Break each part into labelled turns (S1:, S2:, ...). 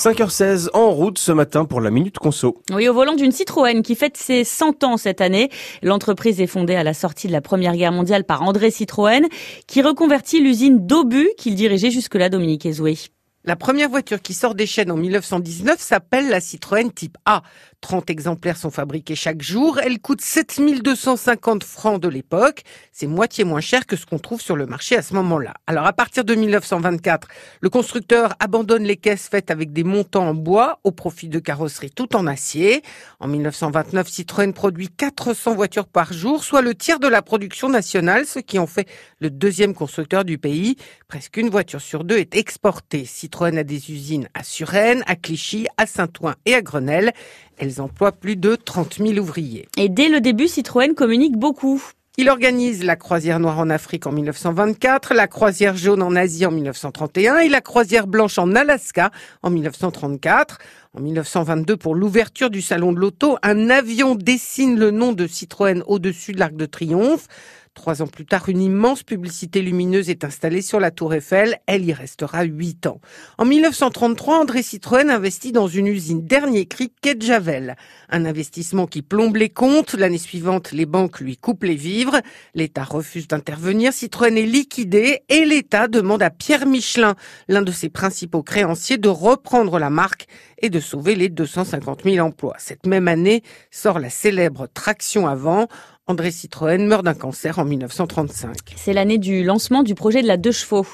S1: 5h16 en route ce matin pour la Minute Conso.
S2: Oui, au volant d'une Citroën qui fête ses 100 ans cette année. L'entreprise est fondée à la sortie de la Première Guerre mondiale par André Citroën, qui reconvertit l'usine d'Aubu qu'il dirigeait jusque-là, Dominique Ezoué.
S3: La première voiture qui sort des chaînes en 1919 s'appelle la Citroën Type A. 30 exemplaires sont fabriqués chaque jour. Elle coûte 7250 francs de l'époque. C'est moitié moins cher que ce qu'on trouve sur le marché à ce moment-là. Alors à partir de 1924, le constructeur abandonne les caisses faites avec des montants en bois au profit de carrosseries tout en acier. En 1929, Citroën produit 400 voitures par jour, soit le tiers de la production nationale, ce qui en fait le deuxième constructeur du pays. Presque une voiture sur deux est exportée. Citroën a des usines à Suresnes, à Clichy, à Saint-Ouen et à Grenelle. Elles emploient plus de 30 000 ouvriers.
S2: Et dès le début, Citroën communique beaucoup.
S3: Il organise la croisière noire en Afrique en 1924, la croisière jaune en Asie en 1931 et la croisière blanche en Alaska en 1934. En 1922, pour l'ouverture du salon de l'auto, un avion dessine le nom de Citroën au-dessus de l'Arc de Triomphe. Trois ans plus tard, une immense publicité lumineuse est installée sur la Tour Eiffel. Elle y restera huit ans. En 1933, André Citroën investit dans une usine dernier cri quai de Javel. Un investissement qui plombe les comptes. L'année suivante, les banques lui coupent les vivres. L'État refuse d'intervenir. Citroën est liquidé et l'État demande à Pierre Michelin, l'un de ses principaux créanciers, de reprendre la marque et de sauver les 250 000 emplois. Cette même année sort la célèbre traction avant. André Citroën meurt d'un cancer en 1935.
S2: C'est l'année du lancement du projet de la deux chevaux.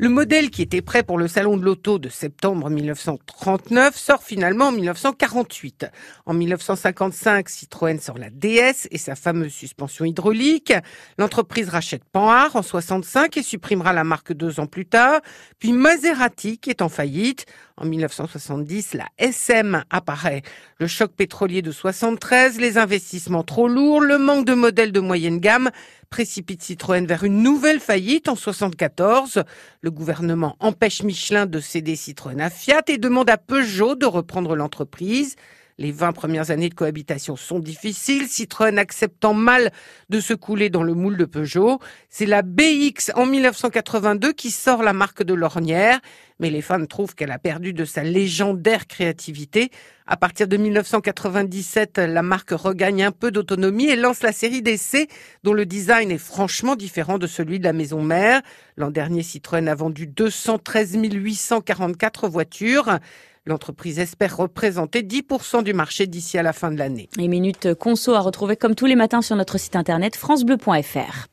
S3: Le modèle qui était prêt pour le salon de l'auto de septembre 1939 sort finalement en 1948. En 1955, Citroën sort la DS et sa fameuse suspension hydraulique. L'entreprise rachète Panhard en 65 et supprimera la marque deux ans plus tard. Puis Maserati qui est en faillite. En 1970, la SM apparaît. Le choc pétrolier de 73, les investissements trop lourds, le manque de modèles de moyenne gamme précipite Citroën vers une nouvelle faillite en 74. Le gouvernement empêche Michelin de céder Citroën à Fiat et demande à Peugeot de reprendre l'entreprise. Les 20 premières années de cohabitation sont difficiles, Citroën acceptant mal de se couler dans le moule de Peugeot. C'est la BX en 1982 qui sort la marque de l'ornière, mais les fans trouvent qu'elle a perdu de sa légendaire créativité. À partir de 1997, la marque regagne un peu d'autonomie et lance la série d'essais dont le design est franchement différent de celui de la maison mère. L'an dernier, Citroën a vendu 213 844 voitures. L'entreprise espère représenter 10% du marché d'ici à la fin de l'année.
S2: Les minutes conso à retrouver comme tous les matins sur notre site internet francebleu.fr.